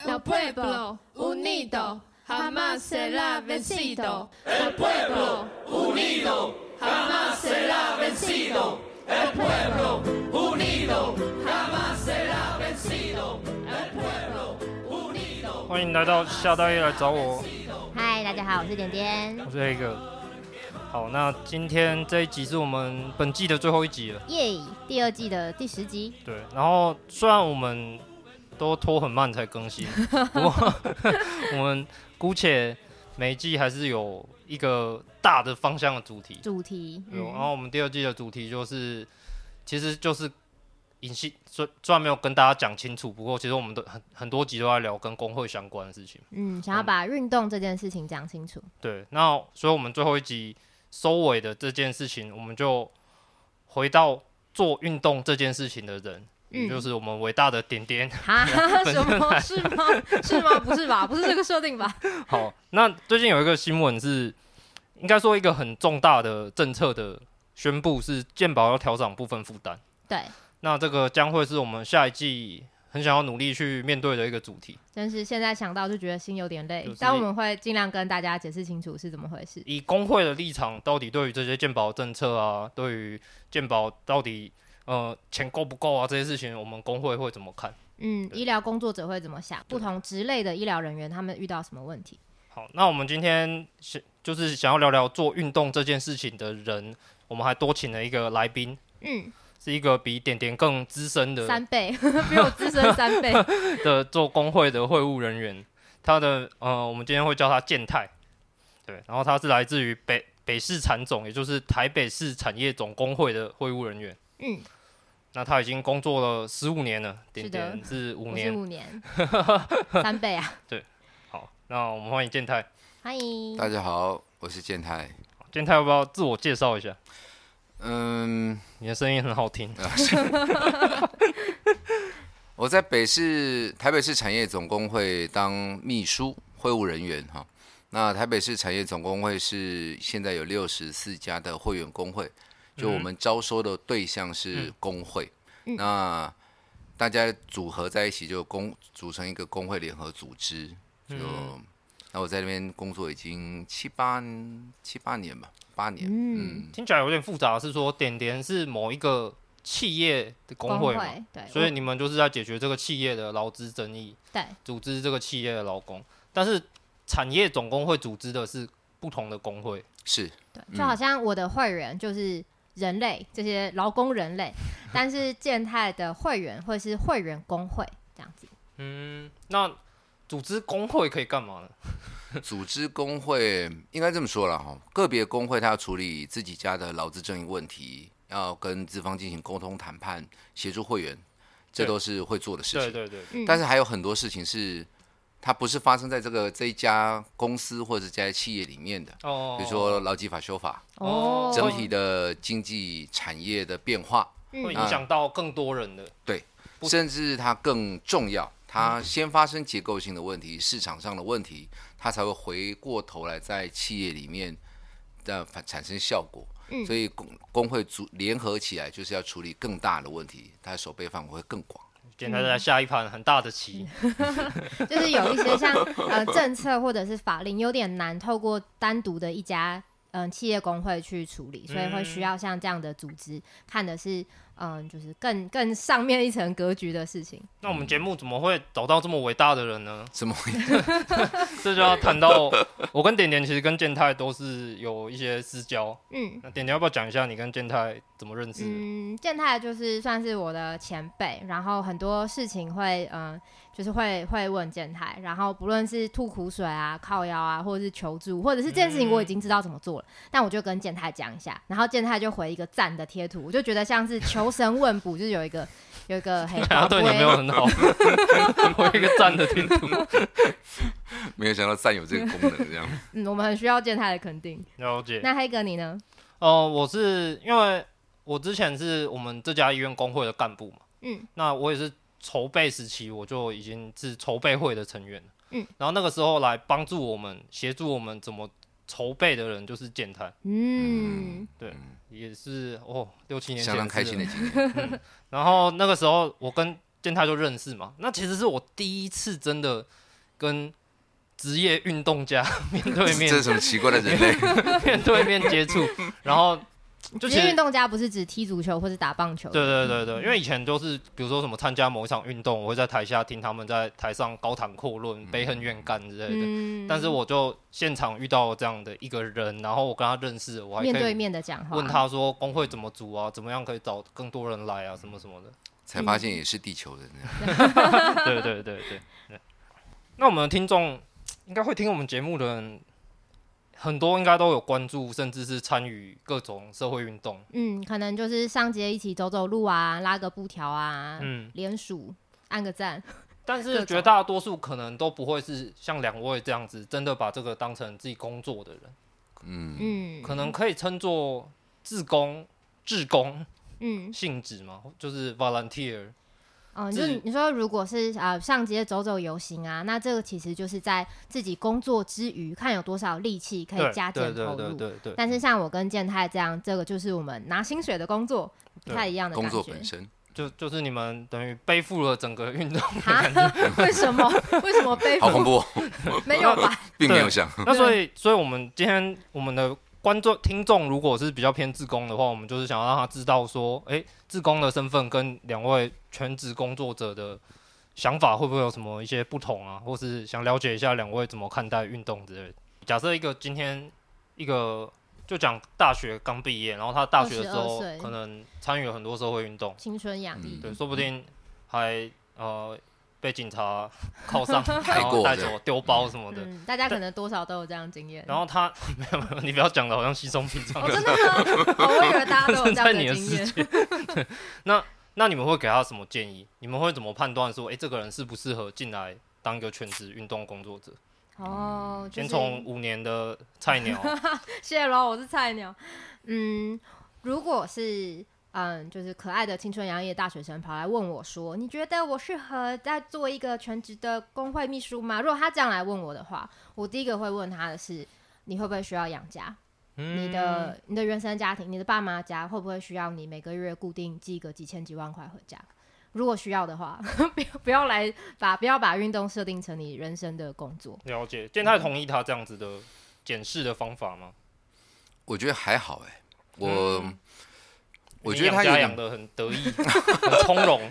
El pueblo unido jamás será vencido. El pueblo unido jamás será vencido. El pueblo unido jamás será vencido. El pueblo unido。欢迎来到夏大爷来找我。嗨，大家好，我是点点，我是黑哥。好，那今天这一集是我们本季的最后一集了。耶、第二季的第十集。对，然后虽然我们。都拖很慢才更新，不过我们姑且每一季还是有一个大的方向的主题。主题，嗯、然后我们第二季的主题就是，其实就是隐性，虽虽然没有跟大家讲清楚，不过其实我们都很很多集都在聊跟工会相关的事情。嗯，想要把运动这件事情讲清楚。对，那所以我们最后一集收尾的这件事情，我们就回到做运动这件事情的人。嗯、就是我们伟大的点点哈，什么？是吗？是吗？不是吧？不是这个设定吧？好，那最近有一个新闻是，应该说一个很重大的政策的宣布，是健保要调整部分负担。对，那这个将会是我们下一季很想要努力去面对的一个主题。但是现在想到就觉得心有点累，就是、但我们会尽量跟大家解释清楚是怎么回事。以工会的立场，到底对于这些健保政策啊，对于健保到底。呃，钱够不够啊？这些事情我们工会会怎么看？嗯，医疗工作者会怎么想？不同职类的医疗人员他们遇到什么问题？好，那我们今天想就是想要聊聊做运动这件事情的人，我们还多请了一个来宾，嗯，是一个比点点更资深的三倍，比我资深三倍 的做工会的会务人员。他的呃，我们今天会叫他健太，对，然后他是来自于北北市产总，也就是台北市产业总工会的会务人员，嗯。那他已经工作了十五年了，点点是五年，五年，三倍啊。对，好，那我们欢迎健太。欢迎，大家好，我是健太。健太要不要自我介绍一下？嗯，你的声音很好听。我在北市台北市产业总工会当秘书会务人员哈。那台北市产业总工会是现在有六十四家的会员工会。就我们招收的对象是工会，嗯、那大家组合在一起就工组成一个工会联合组织。就、嗯、那我在那边工作已经七八七八年吧，八年。嗯，嗯听起来有点复杂，是说点点是某一个企业的工会嘛？对，所以你们就是在解决这个企业的劳资争议，对，组织这个企业的劳工。但是产业总工会组织的是不同的工会，是对，就好像我的会员就是。人类这些劳工人类，但是健太的会员会是会员工会这样子。嗯，那组织工会可以干嘛呢？组织工会应该这么说了哈，个别工会他要处理自己家的劳资争议问题，要跟资方进行沟通谈判，协助会员，这都是会做的事情。对对对。但是还有很多事情是。它不是发生在这个这一家公司或者这家企业里面的，哦，比如说劳基法修法，哦，整体的经济产业的变化，会影响到更多人的，对，甚至它更重要，它先发生结构性的问题，市场上的问题，它才会回过头来在企业里面的产生效果，所以工工会组联合起来就是要处理更大的问题，它的守备范围会更广。健太在下一盘很大的棋，就是有一些像呃政策或者是法令有点难透过单独的一家嗯、呃、企业工会去处理，所以会需要像这样的组织看的是。嗯，就是更更上面一层格局的事情。那我们节目怎么会找到这么伟大的人呢？怎么会？这就要谈到我跟点点其实跟健太都是有一些私交。嗯，那点点要不要讲一下你跟健太怎么认识？嗯，健太就是算是我的前辈，然后很多事情会嗯。就是会会问健太，然后不论是吐苦水啊、靠腰啊，或者是求助，或者是这件事情我已经知道怎么做了，嗯、但我就跟健太讲一下，然后健太就回一个赞的贴图，我就觉得像是求神问卜，就是有一个有一个 黑。他对你没有很好，我一个赞的听 图，没有想到赞有这个功能，这样。嗯，我们很需要健太的肯定。了解。那黑哥你呢？哦、呃，我是因为我之前是我们这家医院工会的干部嘛，嗯，那我也是。筹备时期我就已经是筹备会的成员了，嗯，然后那个时候来帮助我们、协助我们怎么筹备的人就是健太，嗯，对，也是哦，六七年前相当开心的经验。嗯，然后那个时候我跟健太就认识嘛。那其实是我第一次真的跟职业运动家 面对面，这是什么奇怪的人类？面对面接触，然后。职业运动家不是指踢足球或者打棒球？对对对对，因为以前都是比如说什么参加某一场运动，我会在台下听他们在台上高谈阔论、悲恨怨干之类的。嗯、但是我就现场遇到这样的一个人，然后我跟他认识，我还面对面的讲话，问他说工会怎么组啊，怎么样可以找更多人来啊，什么什么的。才发现也是地球人。对对对对对。那我们的听众应该会听我们节目的人。很多应该都有关注，甚至是参与各种社会运动。嗯，可能就是上街一起走走路啊，拉个布条啊，嗯，联署按个赞。但是 绝大多数可能都不会是像两位这样子，真的把这个当成自己工作的人。嗯嗯，可能可以称作自工、志工，嗯，性质嘛，就是 volunteer。嗯，就是你说，如果是啊上街走走游行啊，那这个其实就是在自己工作之余，看有多少力气可以加减投入。对对对对。但是像我跟健太这样，这个就是我们拿薪水的工作，不太一样的感觉。工作本身就就是你们等于背负了整个运动。为什么？为什么背负？好恐怖！没有吧？并没有想。那所以，所以我们今天我们的。观众、听众，如果是比较偏自工的话，我们就是想要让他知道说，诶、欸，志工的身份跟两位全职工作者的想法会不会有什么一些不同啊？或是想了解一下两位怎么看待运动之类的。假设一个今天一个就讲大学刚毕业，然后他大学的时候可能参与了很多社会运动，青春洋溢，对，说不定还呃。被警察铐上，然后带走丢包什么的、嗯，大家可能多少都有这样经验。然后他 没有没有，你不要讲的好像稀松平常。哦，真的吗？我以为大家都有这样的 经验。那那你们会给他什么建议？你们会怎么判断说，哎、欸，这个人适不适合进来当一个全职运动工作者？哦，先从五年的菜鸟。谢喽，我是菜鸟。嗯，如果是。嗯，就是可爱的青春洋溢的大学生跑来问我说：“你觉得我适合在做一个全职的工会秘书吗？”如果他这样来问我的话，我第一个会问他的是：“你会不会需要养家？嗯、你的你的原生家庭，你的爸妈家会不会需要你每个月固定寄个几千几万块回家？如果需要的话，不要不要来把不要把运动设定成你人生的工作。”了解，健太同意他这样子的检视的方法吗？我觉得还好哎、欸，我。嗯我觉得他养的很得意，很从容。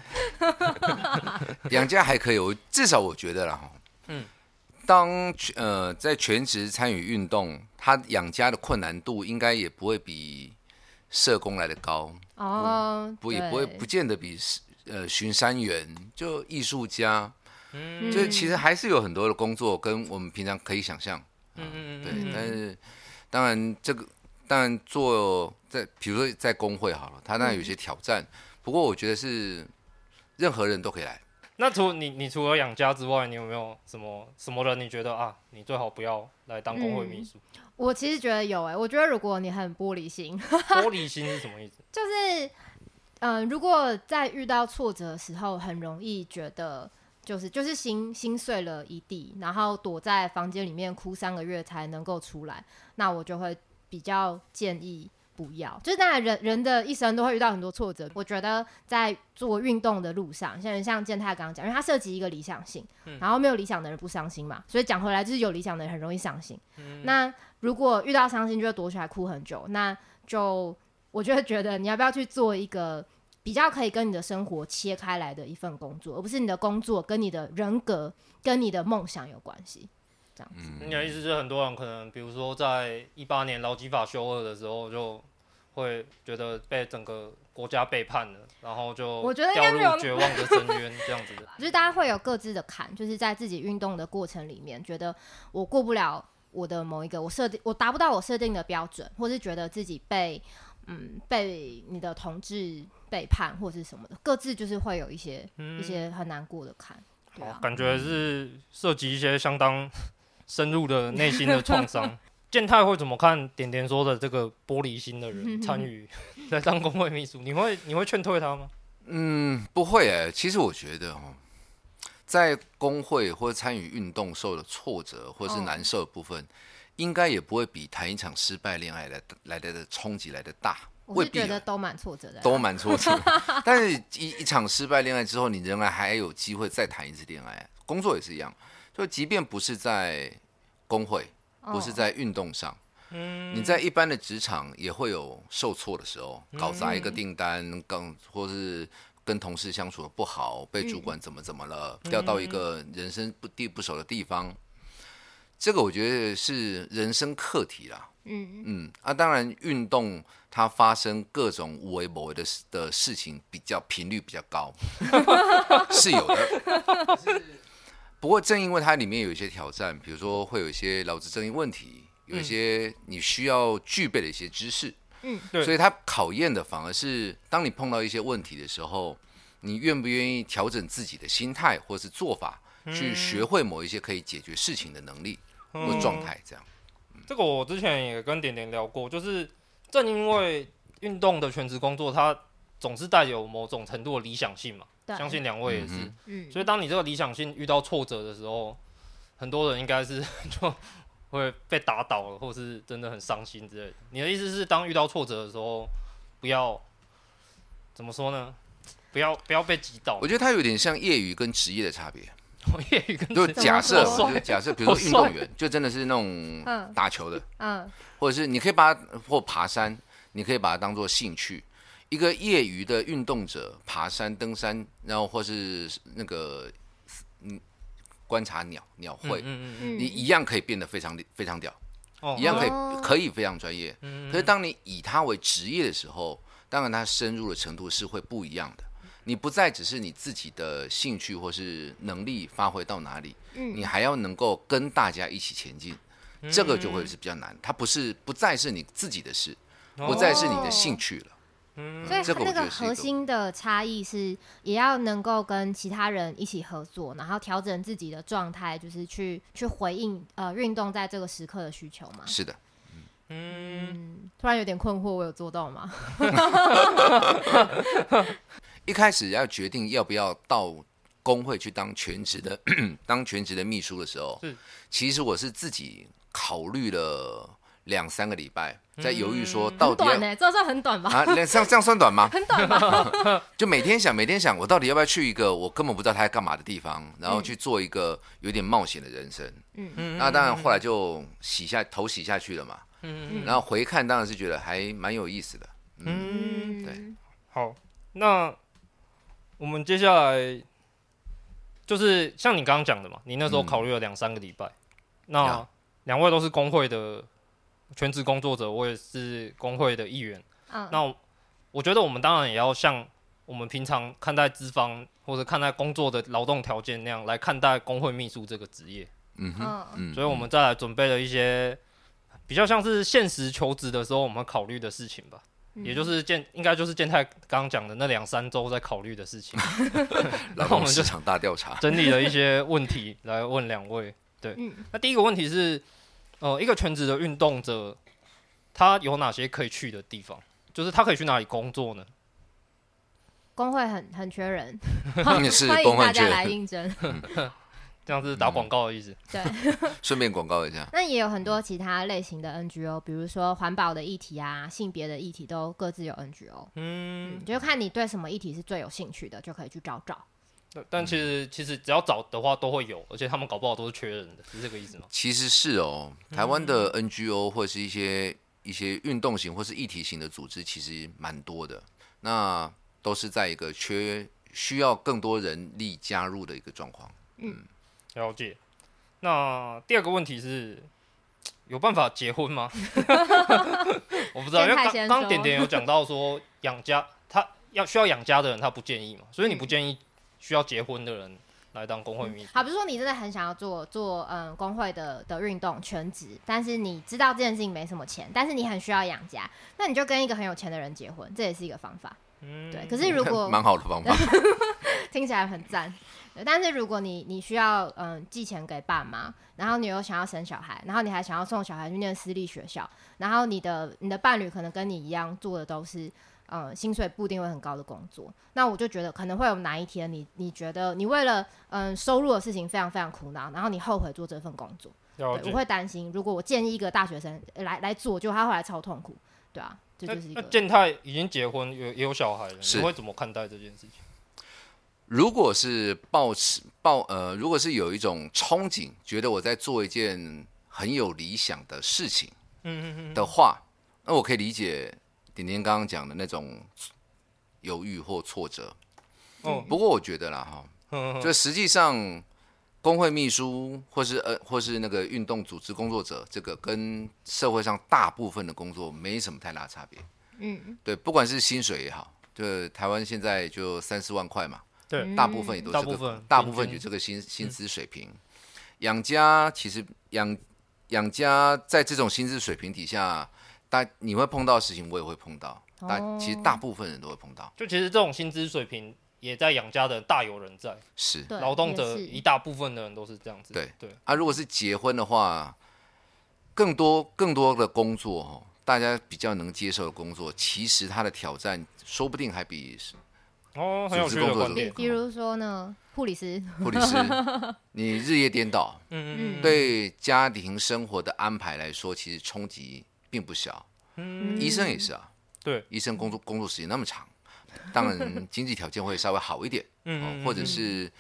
养家还可以，我至少我觉得啦哈。嗯，当呃在全职参与运动，他养家的困难度应该也不会比社工来的高哦，不也不会不见得比呃巡山员就艺术家，嗯，就其实还是有很多的工作跟我们平常可以想象，嗯嗯嗯，对，但是当然这个。当然，做在比如说在工会好了，他当然有些挑战。嗯、不过我觉得是任何人都可以来。那除你你除了养家之外，你有没有什么什么人？你觉得啊，你最好不要来当工会秘书？嗯、我其实觉得有哎、欸，我觉得如果你很玻璃心，玻璃心是什么意思？就是嗯、呃，如果在遇到挫折的时候，很容易觉得就是就是心心碎了一地，然后躲在房间里面哭三个月才能够出来，那我就会。比较建议不要，就是当然人人的一生都会遇到很多挫折。我觉得在做运动的路上，像像健太刚刚讲，因为他涉及一个理想性，嗯、然后没有理想的人不伤心嘛，所以讲回来就是有理想的人很容易伤心。嗯、那如果遇到伤心就会躲起来哭很久，那就我就会觉得你要不要去做一个比较可以跟你的生活切开来的一份工作，而不是你的工作跟你的人格跟你的梦想有关系。这样子，你的意思是很多人可能，比如说在一八年劳基法修二的时候，就会觉得被整个国家背叛了，然后就掉入绝望的深渊，这样子的。就是大家会有各自的坎，就是在自己运动的过程里面，觉得我过不了我的某一个我设定，我达不到我设定的标准，或是觉得自己被嗯被你的同志背叛或是什么的，各自就是会有一些、嗯、一些很难过的坎。对啊，感觉是涉及一些相当。深入的内心的创伤，健太会怎么看？点点说的这个玻璃心的人参与 在当工会秘书，你会你会劝退他吗？嗯，不会哎、欸。其实我觉得哦，在工会或参与运动受的挫折或是难受的部分，哦、应该也不会比谈一场失败恋爱来来的冲击来的大。我是觉得都蛮挫折的，都蛮挫折。但是一一场失败恋爱之后，你仍然还有机会再谈一次恋爱。工作也是一样，就即便不是在工会，不是在运动上，嗯，你在一般的职场也会有受挫的时候，搞砸一个订单，刚或是跟同事相处的不好，被主管怎么怎么了，调到一个人生不地不熟的地方，这个我觉得是人生课题啦。嗯。嗯啊，当然运动它发生各种无为不微的的事情，比较频率比较高，是有的。不过正因为它里面有一些挑战，比如说会有一些劳资争议问题，有一些你需要具备的一些知识，嗯，对。所以它考验的反而是当你碰到一些问题的时候，你愿不愿意调整自己的心态或是做法，去学会某一些可以解决事情的能力或状态，这样。这个我之前也跟点点聊过，就是正因为运动的全职工作，它总是带有某种程度的理想性嘛。对相信两位也是。嗯。所以当你这个理想性遇到挫折的时候，很多人应该是 就会被打倒了，或是真的很伤心之类的。你的意思是，当遇到挫折的时候，不要怎么说呢？不要不要被击倒。我觉得它有点像业余跟职业的差别。业余跟就假设，假设比如说运动员，就真的是那种打球的，嗯，或者是你可以把它或爬山，你可以把它当做兴趣。一个业余的运动者爬山、登山，然后或是那个嗯观察鸟鸟会，嗯嗯你一样可以变得非常非常屌，一样可以可以非常专业。可是当你以它为职业的时候，当然它深入的程度是会不一样的。你不再只是你自己的兴趣或是能力发挥到哪里，嗯，你还要能够跟大家一起前进，嗯、这个就会是比较难。它不是不再是你自己的事，不再是你的兴趣了。嗯，所以那个核心的差异是，也要能够跟其他人一起合作，然后调整自己的状态，就是去去回应呃运动在这个时刻的需求嘛。是的。嗯，突然有点困惑，我有做到吗？一开始要决定要不要到工会去当全职的 当全职的秘书的时候，是其实我是自己考虑了两三个礼拜，在犹豫说到底短呢，这算很短吧？啊，这样这样算短吗？很短吧？就每天想，每天想，我到底要不要去一个我根本不知道他在干嘛的地方，然后去做一个有点冒险的人生。嗯嗯。那当然后来就洗下头洗下去了嘛。嗯嗯，然后回看当然是觉得还蛮有意思的。嗯，对。好，那。我们接下来就是像你刚刚讲的嘛，你那时候考虑了两三个礼拜。嗯、那两位都是工会的全职工作者，我也是工会的一员。嗯、那我觉得我们当然也要像我们平常看待资方或者看待工作的劳动条件那样来看待工会秘书这个职业。嗯哼，嗯，所以我们再来准备了一些比较像是现实求职的时候我们考虑的事情吧。也就是建，应该就是建泰刚刚讲的那两三周在考虑的事情，然后我们就场大调查，整理了一些问题来问两位。对，嗯、那第一个问题是，呃，一个全职的运动者，他有哪些可以去的地方？就是他可以去哪里工作呢？工会很很缺人，是欢迎大家来应征。这样子打广告的意思，对，顺便广告一下。那也有很多其他类型的 NGO，比如说环保的议题啊，性别的议题都各自有 NGO。嗯，嗯，就看你对什么议题是最有兴趣的，就可以去找找。但其实其实只要找的话都会有，而且他们搞不好都是缺人的，是这个意思吗？其实是哦，台湾的 NGO 或是一些一些运动型或是议题型的组织，其实蛮多的。那都是在一个缺需要更多人力加入的一个状况。嗯。了解。那第二个问题是，有办法结婚吗？我不知道，因为刚刚点点有讲到说养家，他要需要养家的人他不建议嘛，所以你不建议需要结婚的人来当工会秘书。好，比如说你真的很想要做做嗯工会的的运动全职，但是你知道这件事情没什么钱，但是你很需要养家，那你就跟一个很有钱的人结婚，这也是一个方法。嗯，对。可是如果 蛮好的方法，听起来很赞。但是如果你你需要嗯寄钱给爸妈，然后你又想要生小孩，然后你还想要送小孩去念私立学校，然后你的你的伴侣可能跟你一样做的都是嗯薪水不一定会很高的工作，那我就觉得可能会有哪一天你你觉得你为了嗯收入的事情非常非常苦恼，然后你后悔做这份工作，对，我会担心，如果我建议一个大学生来来做，就他后来超痛苦，对啊。这就是一个。那健太已经结婚，有也有小孩了，你会怎么看待这件事情？如果是抱持抱呃，如果是有一种憧憬，觉得我在做一件很有理想的事情，嗯嗯嗯的话，那我可以理解点点刚刚讲的那种犹豫或挫折。哦，不过我觉得啦哈，嗯、就实际上工会秘书或是呃或是那个运动组织工作者，这个跟社会上大部分的工作没什么太大差别。嗯，对，不管是薪水也好，就台湾现在就三四万块嘛。对，大部分也都是这个，大部分有这个薪薪资水平。养家其实养养家在这种薪资水平底下，大你会碰到的事情，我也会碰到。但其实大部分人都会碰到。就其实这种薪资水平也在养家的大有人在。是，劳动者一大部分的人都是这样子。对对。啊，如果是结婚的话，更多更多的工作哦，大家比较能接受的工作，其实它的挑战说不定还比。哦，很有趣的观点。比如说呢，护理师，护理师，你日夜颠倒，嗯嗯，对家庭生活的安排来说，其实冲击并不小。嗯，医生也是啊，对，医生工作工作时间那么长，当然 经济条件会稍微好一点，嗯，或者是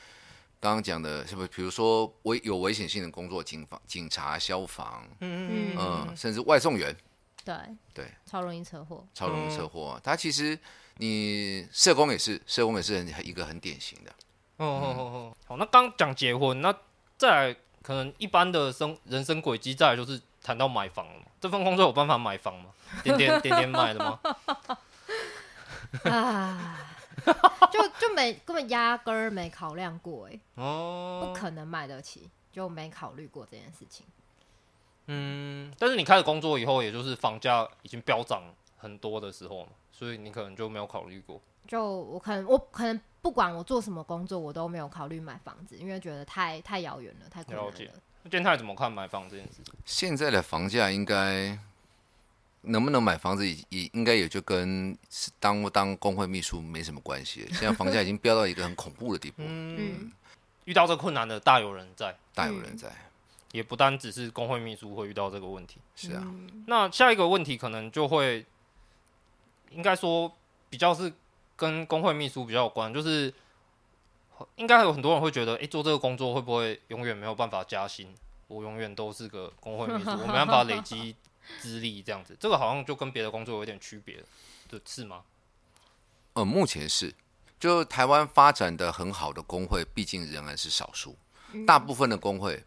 刚刚讲的，是不是？比如说危有危险性的工作，警方、警察、消防，嗯嗯，甚至外送员，对对，超容易车祸，超容易车祸。他其实。你社工也是，社工也是很一个很典型的。哦哦哦哦，好，那刚讲结婚，那再来可能一般的生人生轨迹，再来就是谈到买房了嘛。这份工作有办法买房吗？点点点点买的吗？啊，就就没根本压根儿没考量过哎，哦，不可能买得起，就没考虑过这件事情。嗯，但是你开始工作以后，也就是房价已经飙涨很多的时候嘛。所以你可能就没有考虑过？就我可能我可能不管我做什么工作，我都没有考虑买房子，因为觉得太太遥远了，太困难了。健太怎么看买房这件事？现在的房价应该能不能买房子也也应该也就跟当不当工会秘书没什么关系。现在房价已经飙到一个很恐怖的地步。嗯，遇到这困难的大有人在，大有人在，也不单只是工会秘书会遇到这个问题。是啊。那下一个问题可能就会。应该说比较是跟工会秘书比较有关，就是应该有很多人会觉得，哎、欸，做这个工作会不会永远没有办法加薪？我永远都是个工会秘书，我没办法累积资历，这样子，这个好像就跟别的工作有点区别，对，是吗？呃，目前是，就台湾发展的很好的工会，毕竟仍然是少数，大部分的工会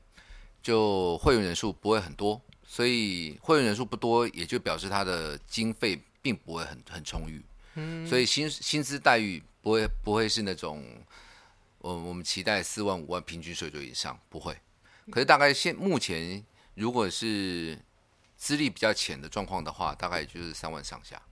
就会员人数不会很多，所以会员人数不多，也就表示他的经费。并不会很很充裕，嗯，所以薪薪资待遇不会不会是那种，我我们期待四万五万平均水准以上不会，可是大概现目前如果是资历比较浅的状况的话，大概也就是三万上下，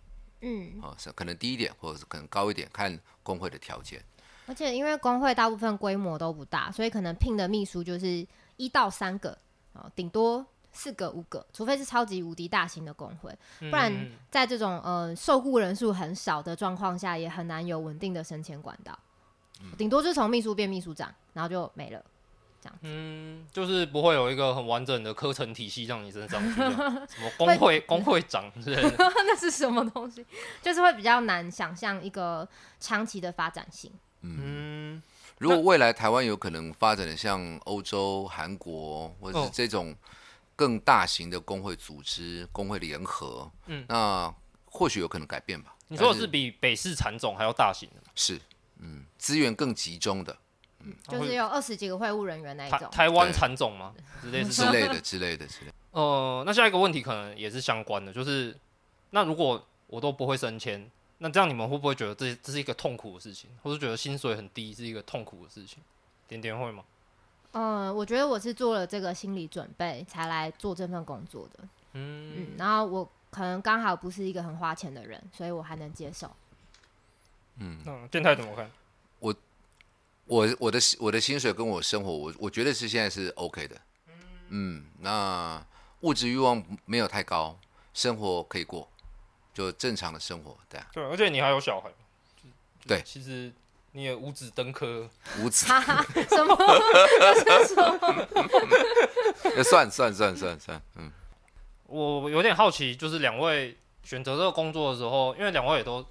嗯，啊，可能低一点或者是可能高一点，看工会的条件。而且因为工会大部分规模都不大，所以可能聘的秘书就是一到三个，啊，顶多。四个五个，除非是超级无敌大型的工会，不然在这种呃受雇人数很少的状况下，也很难有稳定的升迁管道。顶多就从秘书变秘书长，然后就没了，这样。嗯，就是不会有一个很完整的课程体系让你身上去，什么工会工会长之类的，那是什么东西？就是会比较难想象一个长期的发展性。嗯，如果未来台湾有可能发展的像欧洲、韩国或者是这种。更大型的工会组织、工会联合，嗯，那或许有可能改变吧。你说的是比北市产总还要大型的？是，嗯，资源更集中的，嗯，就是有二十几个会务人员那一种。台湾产种吗？之类之类的之类的之类的。呃，那下一个问题可能也是相关的，就是那如果我都不会升迁，那这样你们会不会觉得这这是一个痛苦的事情，或是觉得薪水很低是一个痛苦的事情？点点会吗？嗯，我觉得我是做了这个心理准备才来做这份工作的。嗯，嗯，然后我可能刚好不是一个很花钱的人，所以我还能接受。嗯，那健太怎么看？我我我的我的薪水跟我生活，我我觉得是现在是 OK 的。嗯，那物质欲望没有太高，生活可以过，就正常的生活，对啊。对，而且你还有小孩。对，其实。你也五子登科，五子什么？算算算算算，嗯，我有点好奇，就是两位选择这个工作的时候，因为两位也都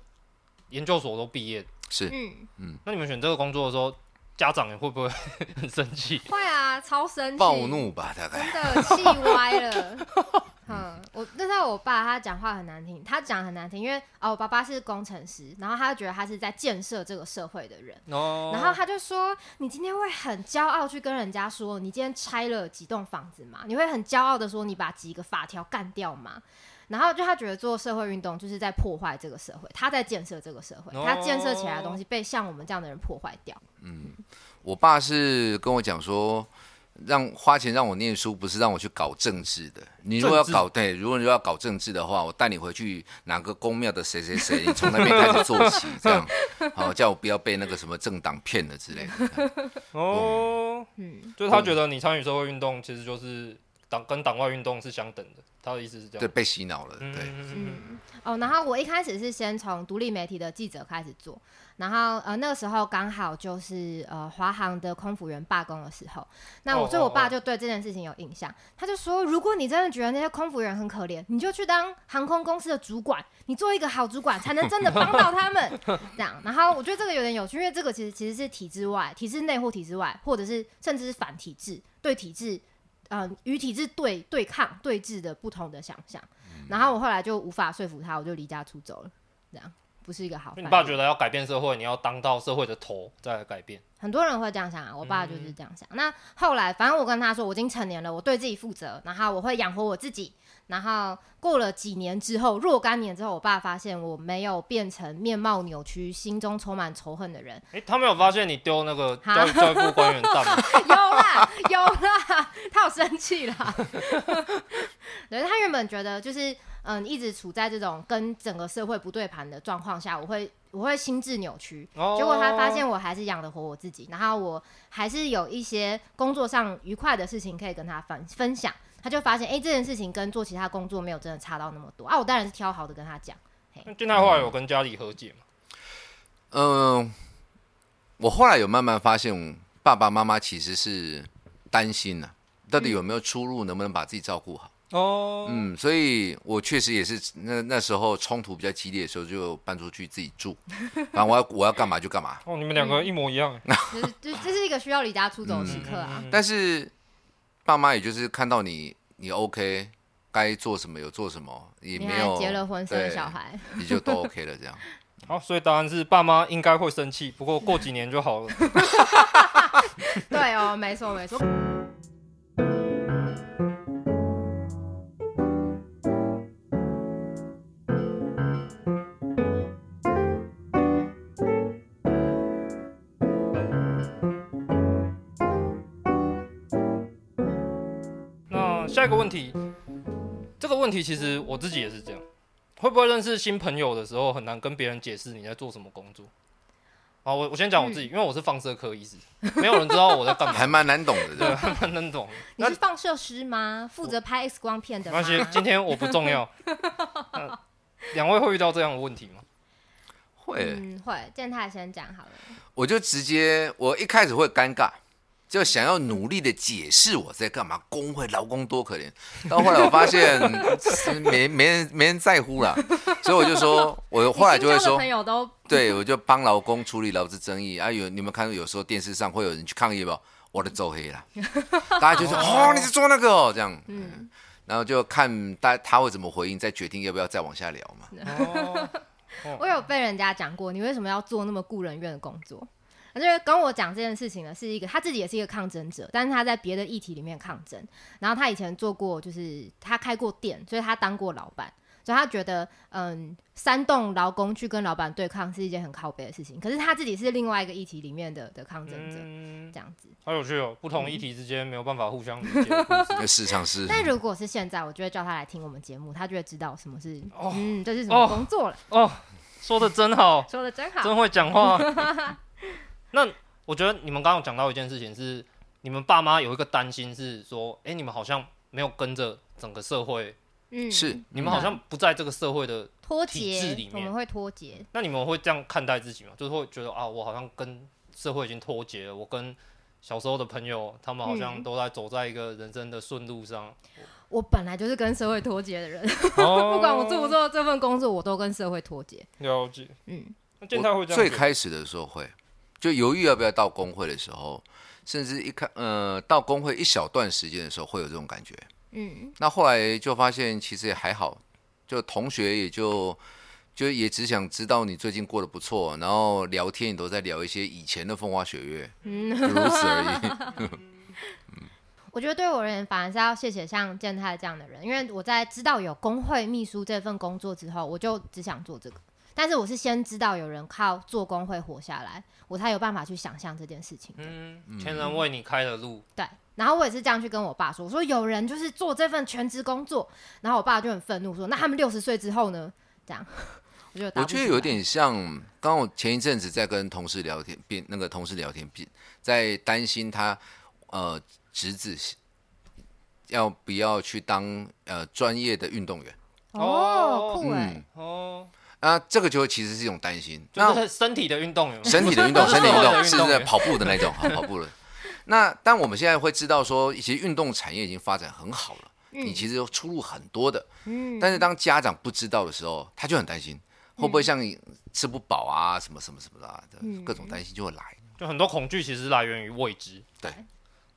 研究所都毕业，是，嗯嗯，那你们选这个工作的时候，家长也会不会很生气？会啊，超生气，暴怒吧，大概真的气歪了。嗯，我那时候我爸他讲话很难听，他讲很难听，因为哦，我爸爸是工程师，然后他就觉得他是在建设这个社会的人，哦，然后他就说，你今天会很骄傲去跟人家说，你今天拆了几栋房子吗？你会很骄傲的说，你把几个法条干掉吗？然后就他觉得做社会运动就是在破坏这个社会，他在建设这个社会，他建设起来的东西被像我们这样的人破坏掉。嗯，我爸是跟我讲说。让花钱让我念书，不是让我去搞政治的。你如果要搞对，如果你要搞政治的话，我带你回去哪个宫庙的谁谁谁，你从那边开始做起，这样好叫我不要被那个什么政党骗了之类的。哦，嗯，就是他觉得你参与社会运动，其实就是党跟党外运动是相等的。他的意思是这样，对，被洗脑了，对，嗯，哦，然后我一开始是先从独立媒体的记者开始做，然后呃那个时候刚好就是呃华航的空服员罢工的时候，那我所以我爸就对这件事情有印象，他就说，如果你真的觉得那些空服员很可怜，你就去当航空公司的主管，你做一个好主管，才能真的帮到他们，这样。然后我觉得这个有点有趣，因为这个其实其实是体制外、体制内或体制外，或者是甚至是反体制对体制。呃，与体制对对抗对峙的不同的想象，嗯，然后我后来就无法说服他，我就离家出走了。这样不是一个好。你爸觉得要改变社会，你要当到社会的头再来改变。很多人会这样想啊，我爸就是这样想。嗯、那后来，反正我跟他说，我已经成年了，我对自己负责，然后我会养活我自己。然后过了几年之后，若干年之后，我爸发现我没有变成面貌扭曲、心中充满仇恨的人。哎、欸，他没有发现你丢那个教育教育部官员蛋吗？有啦，有啦，他有生气啦。对，他原本觉得就是嗯，一直处在这种跟整个社会不对盘的状况下，我会我会心智扭曲。Oh. 结果他发现我还是养得活我自己，然后我还是有一些工作上愉快的事情可以跟他分分享。他就发现，哎、欸，这件事情跟做其他工作没有真的差到那么多啊！我当然是挑好的跟他讲。那俊泰后来有跟家里和解吗？嗯、呃，我后来有慢慢发现，爸爸妈妈其实是担心呢、啊，到底有没有出路，能不能把自己照顾好。哦，嗯，所以我确实也是那那时候冲突比较激烈的时候，就搬出去自己住。反正我要我要干嘛就干嘛。哦，你们两个一模一样。就是这这是一个需要离家出走的时刻啊。嗯、但是。爸妈也就是看到你，你 OK，该做什么有做什么，也没有结了婚生小孩，你就都 OK 了这样。好，所以答案是爸妈应该会生气，不过过几年就好了。对哦，没错没错。下一个问题，这个问题其实我自己也是这样，会不会认识新朋友的时候很难跟别人解释你在做什么工作？好，我我先讲我自己，嗯，因为我是放射科医师，没有人知道我在干嘛，还蛮难懂的，对，还蛮难懂。你是放射师吗？负责拍 X 光片的吗？没关系，今天我不重要。两位会遇到这样的问题吗？会，嗯，会。建泰先讲好了，我就直接，我一开始会尴尬。就想要努力的解释我在干嘛，工会劳工多可怜。到后来我发现 没没人没人在乎了，所以我就说，我后来就会说，朋友都对，我就帮劳工处理劳资争议啊。有你们看到有时候电视上会有人去抗议吧，我的走黑了，大家就说哦，你是做那个哦这样，嗯，然后就看大他会怎么回应，再决定要不要再往下聊嘛。哦，我有被人家讲过，你为什么要做那么雇人怨的工作？他就跟我讲这件事情呢，是一个他自己也是一个抗争者，但是他在别的议题里面抗争。然后他以前做过，就是他开过店，所以他当过老板，所以他觉得，嗯，煽动劳工去跟老板对抗是一件很靠背的事情。可是他自己是另外一个议题里面的的抗争者，嗯，这样子。好有趣哦，不同议题之间没有办法互相理解。市场是。但如果是现在，我就会叫他来听我们节目，他就会知道什么是，哦、嗯，这是什么工作了。哦，哦说的真好，说的真好，真会讲话。那我觉得你们刚刚讲到一件事情是，你们爸妈有一个担心是说，哎、欸，你们好像没有跟着整个社会，嗯，是你们好像不在这个社会的脱体制里面，我们会脱节。那你们会这样看待自己吗？就是会觉得啊，我好像跟社会已经脱节了，我跟小时候的朋友他们好像都在走在一个人生的顺路上。我本来就是跟社会脱节的人，哦、不管我做不做这份工作，我都跟社会脱节。了解，嗯，那健太会这样。最开始的时候会，就犹豫要不要到工会的时候，甚至一开呃到工会一小段时间的时候会有这种感觉。嗯，那后来就发现其实也还好，就同学也就就也只想知道你最近过得不错，然后聊天也都在聊一些以前的风花雪月，嗯，如此而已。我觉得对我而言，反而是要谢谢像健太这样的人，因为我在知道有工会秘书这份工作之后，我就只想做这个。但是我是先知道有人靠做工会活下来，我才有办法去想象这件事情。嗯，前人为你开的路。对，然后我也是这样去跟我爸说，我说有人就是做这份全职工作，然后我爸就很愤怒说，那他们六十岁之后呢？这样，我觉得我觉得有点像，刚刚我前一阵子在跟同事聊天，变那个同事聊天，边在担心他呃。侄子要不要去当呃专业的运动员？哦，酷哎！哦，啊，这个就其实是一种担心，就是身体的运动员，身体的运动，身体运动是在跑步的那种，好跑步的。那但我们现在会知道说，一些运动产业已经发展很好了，嗯、你其实出路很多的。嗯。但是当家长不知道的时候，他就很担心，会不会像你吃不饱啊，什么什么什么的、啊，各种担心就会来。就很多恐惧其实来源于未知。对。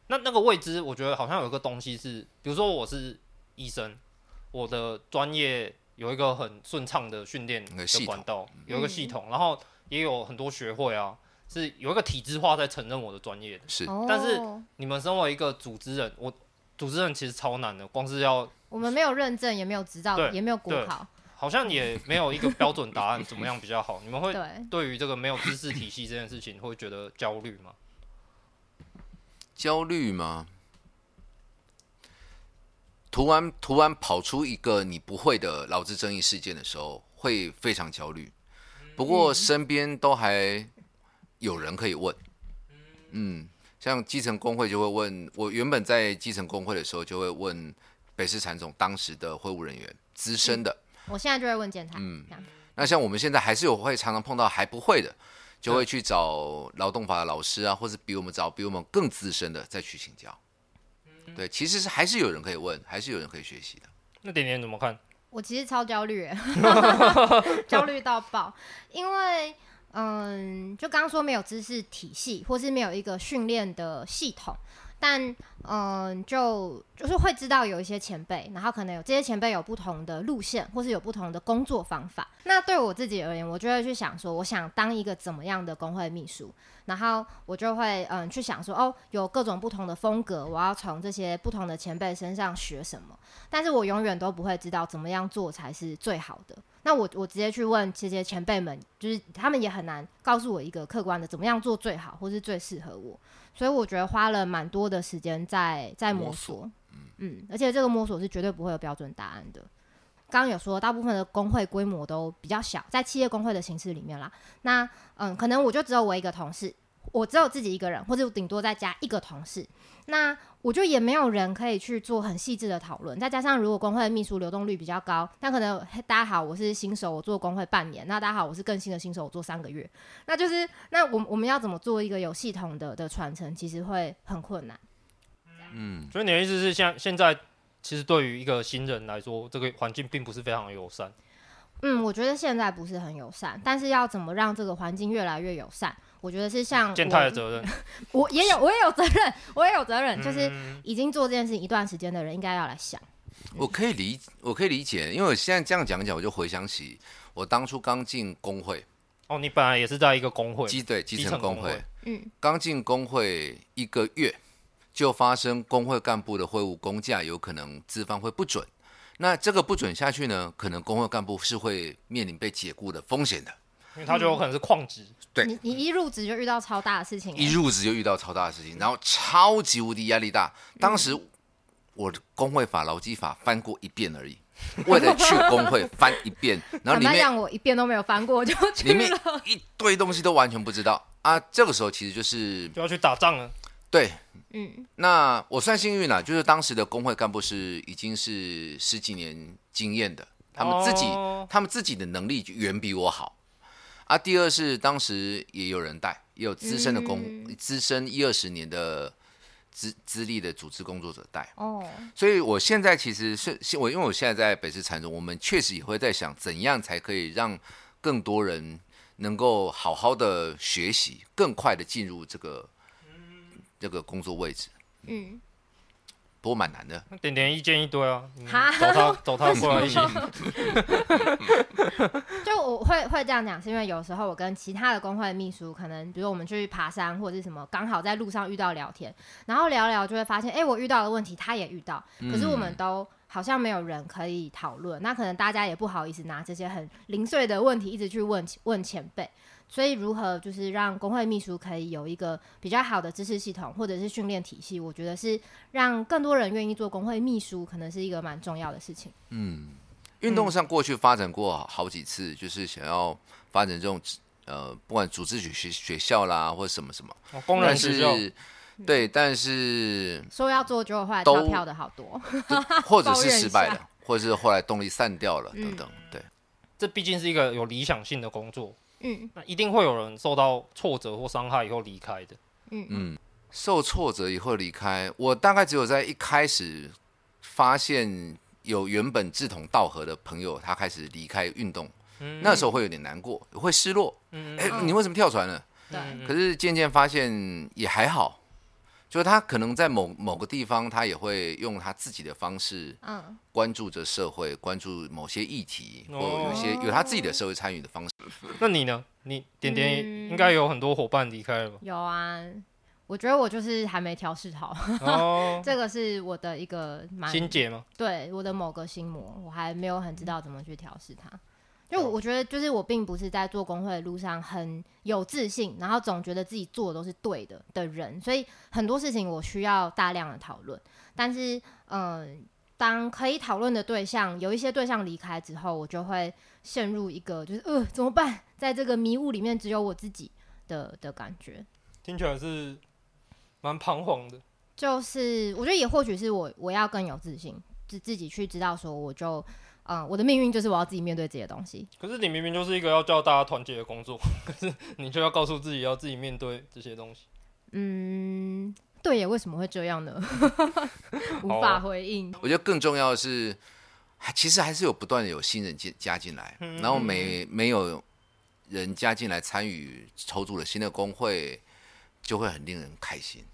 那那个未知，我觉得好像有一个东西是，比如说我是医生，我的专业有一个很顺畅的训练的管道，有一个系统，然后也有很多学会啊，是有一个体制化在承认我的专业的。是，但是你们身为一个组织人，我组织人其实超难的，光是要我们没有认证，也没有执照，也没有国考，好像也没有一个标准答案，怎么样比较好？你们会对于这个没有知识体系这件事情，会觉得焦虑吗？焦虑吗？突然突然跑出一个你不会的劳资争议事件的时候，会非常焦虑。不过身边都还有人可以问。嗯，像基层工会就会问我，原本在基层工会的时候就会问北市产总当时的会务人员资深的。我现在就会问检查。嗯，那像我们现在还是有会常常碰到还不会的。就会去找劳动法的老师啊，或者比我们早、比我们更资深的再去请教。对，其实是还是有人可以问，还是有人可以学习的。那点点怎么看？我其实超焦虑，焦虑到爆，因为嗯，就刚刚说没有知识体系，或是没有一个训练的系统。但嗯，就就是会知道有一些前辈，然后可能有这些前辈有不同的路线，或是有不同的工作方法。那对我自己而言，我就会去想说，我想当一个怎么样的工会秘书，然后我就会嗯去想说，哦，有各种不同的风格，我要从这些不同的前辈身上学什么。但是我永远都不会知道怎么样做才是最好的。那我我直接去问这些前辈们，就是他们也很难告诉我一个客观的怎么样做最好，或是最适合我。所以我觉得花了蛮多的时间在在摸索，摸索嗯，而且这个摸索是绝对不会有标准答案的。刚刚有说，大部分的工会规模都比较小，在企业工会的形式里面啦。那嗯，可能我就只有我一个同事。我只有自己一个人，或者顶多再加一个同事，那我就也没有人可以去做很细致的讨论。再加上如果工会的秘书流动率比较高，那可能大家好，我是新手，我做工会半年；那大家好，我是更新的新手，我做三个月。那就是那我我们要怎么做一个有系统的的传承，其实会很困难。嗯，所以你的意思是，像现在其实对于一个新人来说，这个环境并不是非常友善。嗯，我觉得现在不是很友善，但是要怎么让这个环境越来越友善？我觉得是像践踏的责任，我也有，我也有责任，我也有责任，就是已经做这件事情一段时间的人，应该要来想。我可以理，我可以理解，因为我现在这样讲讲，我就回想起我当初刚进工会。哦，你本来也是在一个工会，基对基层工会，嗯，刚进工会一个月就发生工会干部的会务工价有可能资方会不准，那这个不准下去呢，可能工会干部是会面临被解雇的风险的。因为他就有可能是矿职，对，你你一入职就遇到超大的事情，一入职就遇到超大的事情，然后超级无敌压力大。当时我的工会法、劳基法翻过一遍而已，为了去工会翻一遍，然后里面我一遍都没有翻过就去了，里面一堆东西都完全不知道啊。这个时候其实就是就要去打仗了，对，嗯，那我算幸运了，就是当时的工会干部是已经是十几年经验的，他们自己、哦、他们自己的能力远比我好。啊，第二是当时也有人带，也有资深的工，资、嗯、深一二十年的资资历的组织工作者带。哦，所以我现在其实是我，因为我现在在北市产中，我们确实也会在想，怎样才可以让更多人能够好好的学习，更快的进入这个这个工作位置。嗯。不过蛮难的，点点意见一堆啊，哈找他走他过来一起。就我会会这样讲，是因为有时候我跟其他的工会的秘书，可能比如我们去爬山或者是什么，刚好在路上遇到聊天，然后聊聊就会发现，哎、欸，我遇到的问题他也遇到，可是我们都好像没有人可以讨论，那可能大家也不好意思拿这些很零碎的问题一直去问问前辈。所以，如何就是让工会秘书可以有一个比较好的知识系统，或者是训练体系？我觉得是让更多人愿意做工会秘书，可能是一个蛮重要的事情。嗯，运动上过去发展过好几次，就是想要发展这种呃，不管组织学学学校啦，或者什么什么，哦、工人学校，对，但是说要做，就后来跳票的好多，或者是失败了，或者是后来动力散掉了等等。对，这毕竟是一个有理想性的工作。嗯，那一定会有人受到挫折或伤害以后离开的。嗯嗯，受挫折以后离开，我大概只有在一开始发现有原本志同道合的朋友，他开始离开运动，嗯、那时候会有点难过，会失落。嗯，哎、欸，你为什么跳船了？对，可是渐渐发现也还好。就是他可能在某某个地方，他也会用他自己的方式，嗯，关注着社会，关注某些议题，或有些有他自己的社会参与的方式。那你呢？你点点应该有很多伙伴离开了吧？有啊，我觉得我就是还没调试好。哦，这个是我的一个心结吗？对，我的某个心魔，我还没有很知道怎么去调试它。就我觉得，就是我并不是在做工会的路上很有自信，然后总觉得自己做的都是对的的人，所以很多事情我需要大量的讨论。但是，嗯、呃，当可以讨论的对象有一些对象离开之后，我就会陷入一个就是呃怎么办，在这个迷雾里面只有我自己的的感觉。听起来是蛮彷徨的。就是我觉得也或许是我我要更有自信，自自己去知道说我就。嗯，我的命运就是我要自己面对这些东西。可是你明明就是一个要叫大家团结的工作，可是你却要告诉自己要自己面对这些东西。嗯，对耶，为什么会这样呢？无法回应。我觉得更重要的是，其实还是有不断的有新人进加进来，嗯、然后没没有人加进来参与筹组了新的工会，就会很令人开心。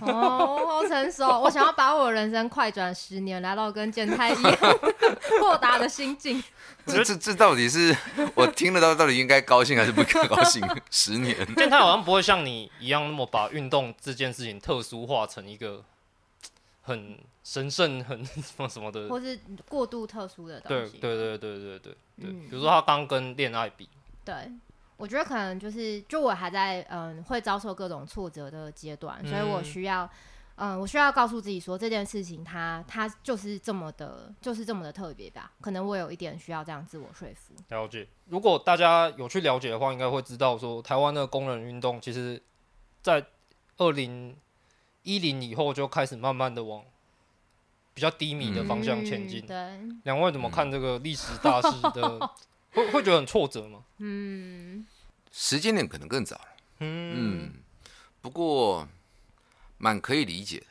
哦，好成熟！我想要把我人生快转十年，来到跟健太一样 豁达的心境。这这这到底是我听得到到底应该高兴还是不该高兴？十年，健太好像不会像你一样那么把运动这件事情特殊化成一个很神圣、很 什么什么的，或是过度特殊的东西。对对对对对对对，嗯、比如说他刚跟恋爱比，对。我觉得可能就是，就我还在嗯会遭受各种挫折的阶段，所以我需要嗯我需要告诉自己说这件事情它它就是这么的，就是这么的特别吧。可能我有一点需要这样自我说服。了解，如果大家有去了解的话，应该会知道说台湾的工人运动其实，在二零一零以后就开始慢慢的往比较低迷的方向前进。嗯、对，两位怎么看这个历史大势的？会会觉得很挫折吗？嗯，时间点可能更早。嗯，嗯，不过蛮可以理解的。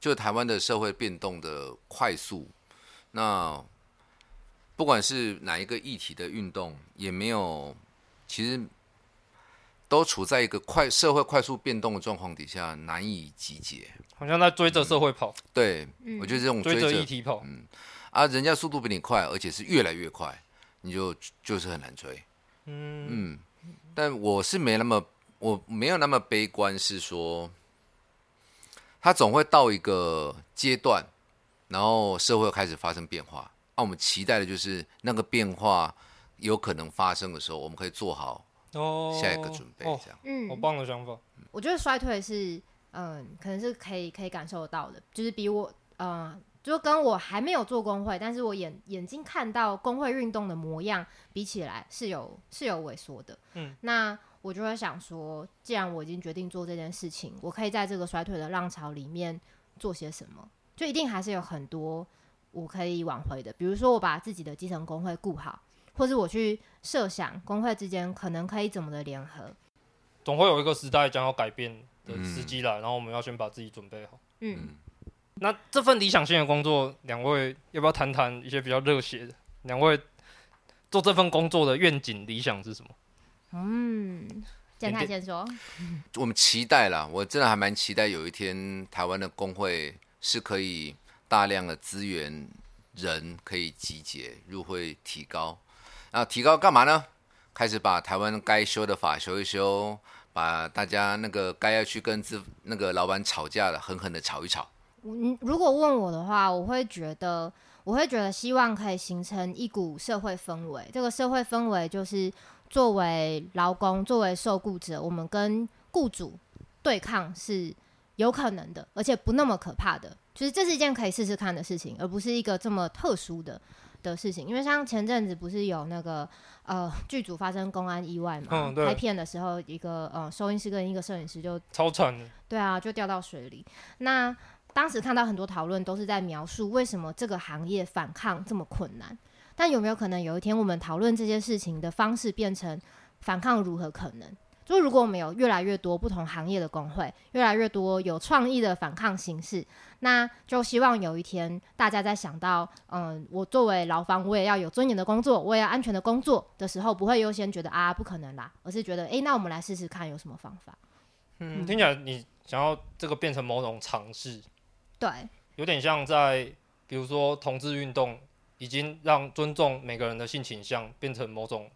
就台湾的社会变动的快速，那不管是哪一个议题的运动，也没有，其实都处在一个快社会快速变动的状况底下，难以集结。好像在追着社会跑。嗯、对，我觉得这种追着议题跑，嗯，啊，人家速度比你快，而且是越来越快。你就就是很难追，嗯。嗯，但我是没那么，我没有那么悲观，是说，他总会到一个阶段，然后社会开始发生变化，那、啊、我们期待的就是那个变化有可能发生的时候，我们可以做好下一个准备，这样，嗯，好棒的想法。我觉得衰退是，嗯，可能是可以可以感受得到的，就是比我，嗯。就跟我还没有做工会，但是我眼眼睛看到工会运动的模样比起来是有是有萎缩的。嗯，那我就会想说，既然我已经决定做这件事情，我可以在这个衰退的浪潮里面做些什么？就一定还是有很多我可以挽回的。比如说，我把自己的基层工会顾好，或是我去设想工会之间可能可以怎么的联合。总会有一个时代将要改变的时机来，然后我们要先把自己准备好。嗯，那这份理想性的工作，两位要不要谈谈一些比较热血的？两位做这份工作的愿景理想是什么？嗯，建泰先说。我们期待啦，我真的还蛮期待有一天台湾的工会是可以大量的资源人可以集结入会提高，那提高干嘛呢？开始把台湾该修的法修一修，把大家那个该要去跟资那个老板吵架的狠狠的吵一吵。嗯，如果问我的话，我会觉得，我会觉得希望可以形成一股社会氛围。这个社会氛围就是，作为劳工，作为受雇者，我们跟雇主对抗是有可能的，而且不那么可怕的。就是这是一件可以试试看的事情，而不是一个这么特殊的的事情。因为像前阵子不是有那个呃剧组发生公安意外嘛？嗯，拍片的时候，一个呃收音师跟一个摄影师就超惨的。对啊，就掉到水里。那当时看到很多讨论都是在描述为什么这个行业反抗这么困难。但有没有可能有一天我们讨论这些事情的方式变成反抗如何可能？就如果我们有越来越多不同行业的工会，越来越多有创意的反抗形式，那就希望有一天大家在想到，嗯，我作为劳方，我也要有尊严的工作，我也要安全的工作的时候，不会优先觉得啊不可能啦，而是觉得，诶、那我们来试试看有什么方法。嗯，听起来你想要这个变成某种尝试，对，有点像在比如说同志运动，已经让尊重每个人的性倾向变成某种。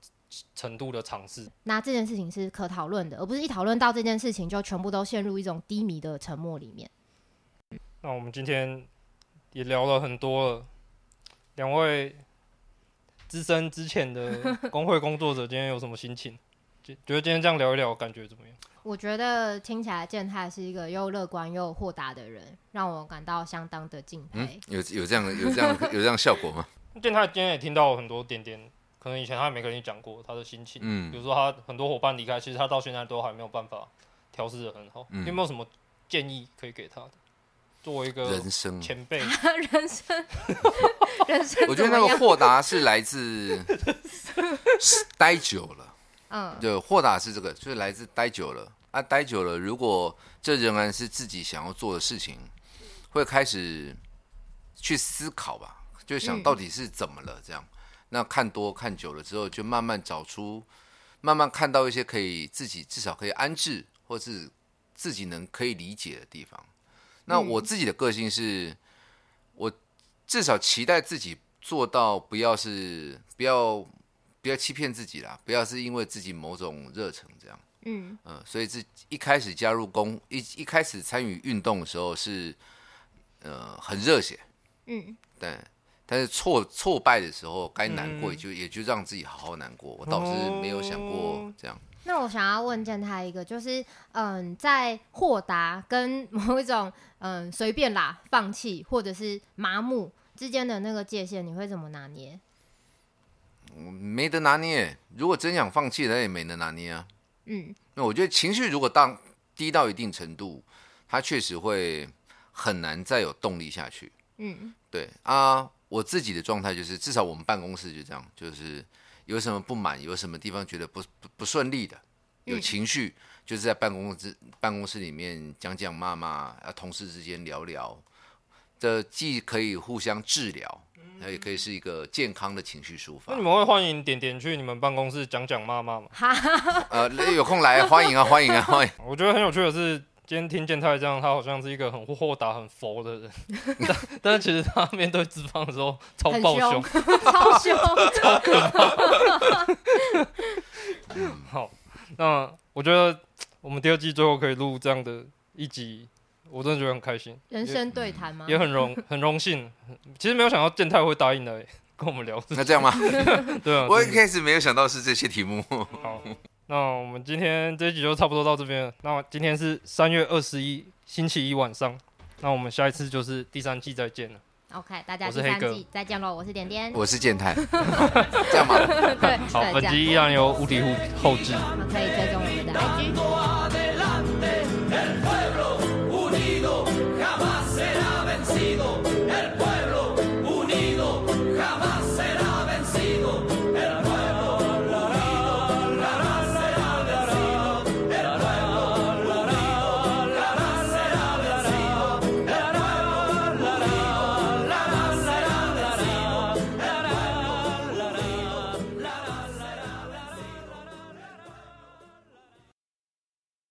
程度的尝试，那这件事情是可讨论的，而不是一讨论到这件事情就全部都陷入一种低迷的沉默里面。那我们今天也聊了很多了，两位资深之前的工会工作者，今天有什么心情？觉觉得今天这样聊一聊，感觉怎么样？我觉得听起来健太是一个又乐观又豁达的人，让我感到相当的敬佩。嗯、有有这样有这样有这样效果吗？健太今天也听到很多点点。可能以前他也没跟你讲过他的心情，嗯，比如说他很多伙伴离开，其实他到现在都还没有办法调试的很好。嗯，你有没有什么建议可以给他的？作为一个人生前辈，人生，人生，我觉得那个豁达是来自 待久了，嗯，对，豁达是这个，就是来自待久了啊，待久了，如果这仍然是自己想要做的事情，会开始去思考吧，就想到底是怎么了这样。那看多看久了之后，就慢慢找出，慢慢看到一些可以自己至少可以安置，或是自己能可以理解的地方。那我自己的个性是，我至少期待自己做到不要是不要不要欺骗自己啦，不要是因为自己某种热忱这样。嗯嗯、呃，所以这一开始加入工一一开始参与运动的时候是呃很热血。嗯，但。但是挫挫败的时候，该难过也就、嗯、也就让自己好好难过。我倒是没有想过这样。那我想要问建泰一个，就是嗯，在豁达跟 某一种嗯随便啦、放弃或者是麻木之间的那个界限，你会怎么拿捏？没得拿捏。如果真想放弃，那也没得拿捏啊。嗯，那我觉得情绪如果当低到一定程度，他确实会很难再有动力下去。嗯，对啊。我自己的状态就是，至少我们办公室就这样，就是有什么不满，有什么地方觉得不不不顺利的，有情绪，嗯、就是在办公室办公室里面讲讲骂骂，啊，同事之间聊聊，这既可以互相治疗，那也可以是一个健康的情绪抒发。那你们会欢迎点点去你们办公室讲讲骂骂吗？呃，有空来，欢迎啊，欢迎啊，欢迎。我觉得很有趣的是。今天听建泰这样，他好像是一个很豁达、很佛的人，但但是其实他面对脂肪的时候超暴凶，超凶，超可怕。好，那我觉得我们第二季最后可以录这样的一集，我真的觉得很开心。人生对谈吗？也很荣 很荣幸。其实没有想到健太会答应来 跟我们聊。那这样吗？对啊，我一开始没有想到是这些题目。好。那我们今天这一集就差不多到这边了。那今天是三月二十一星期一晚上。那我们下一次就是第三季再见了。OK，大家第三季再见喽！我是点点，我是健太，这样吗？对，好，本集依然由无敌户后制。可以追踪我们的 IG。